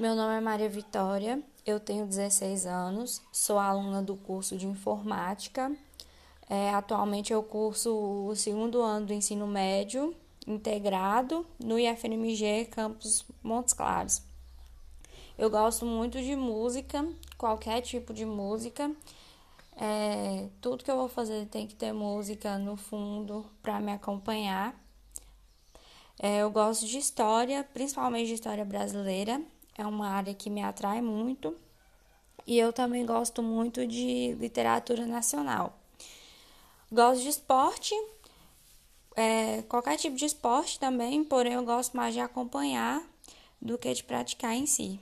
Meu nome é Maria Vitória, eu tenho 16 anos, sou aluna do curso de informática. É, atualmente eu curso o segundo ano do ensino médio integrado no IFNMG Campus Montes Claros. Eu gosto muito de música, qualquer tipo de música. É, tudo que eu vou fazer tem que ter música no fundo para me acompanhar. É, eu gosto de história, principalmente de história brasileira é uma área que me atrai muito. E eu também gosto muito de literatura nacional. Gosto de esporte, é, qualquer tipo de esporte também, porém eu gosto mais de acompanhar do que de praticar em si.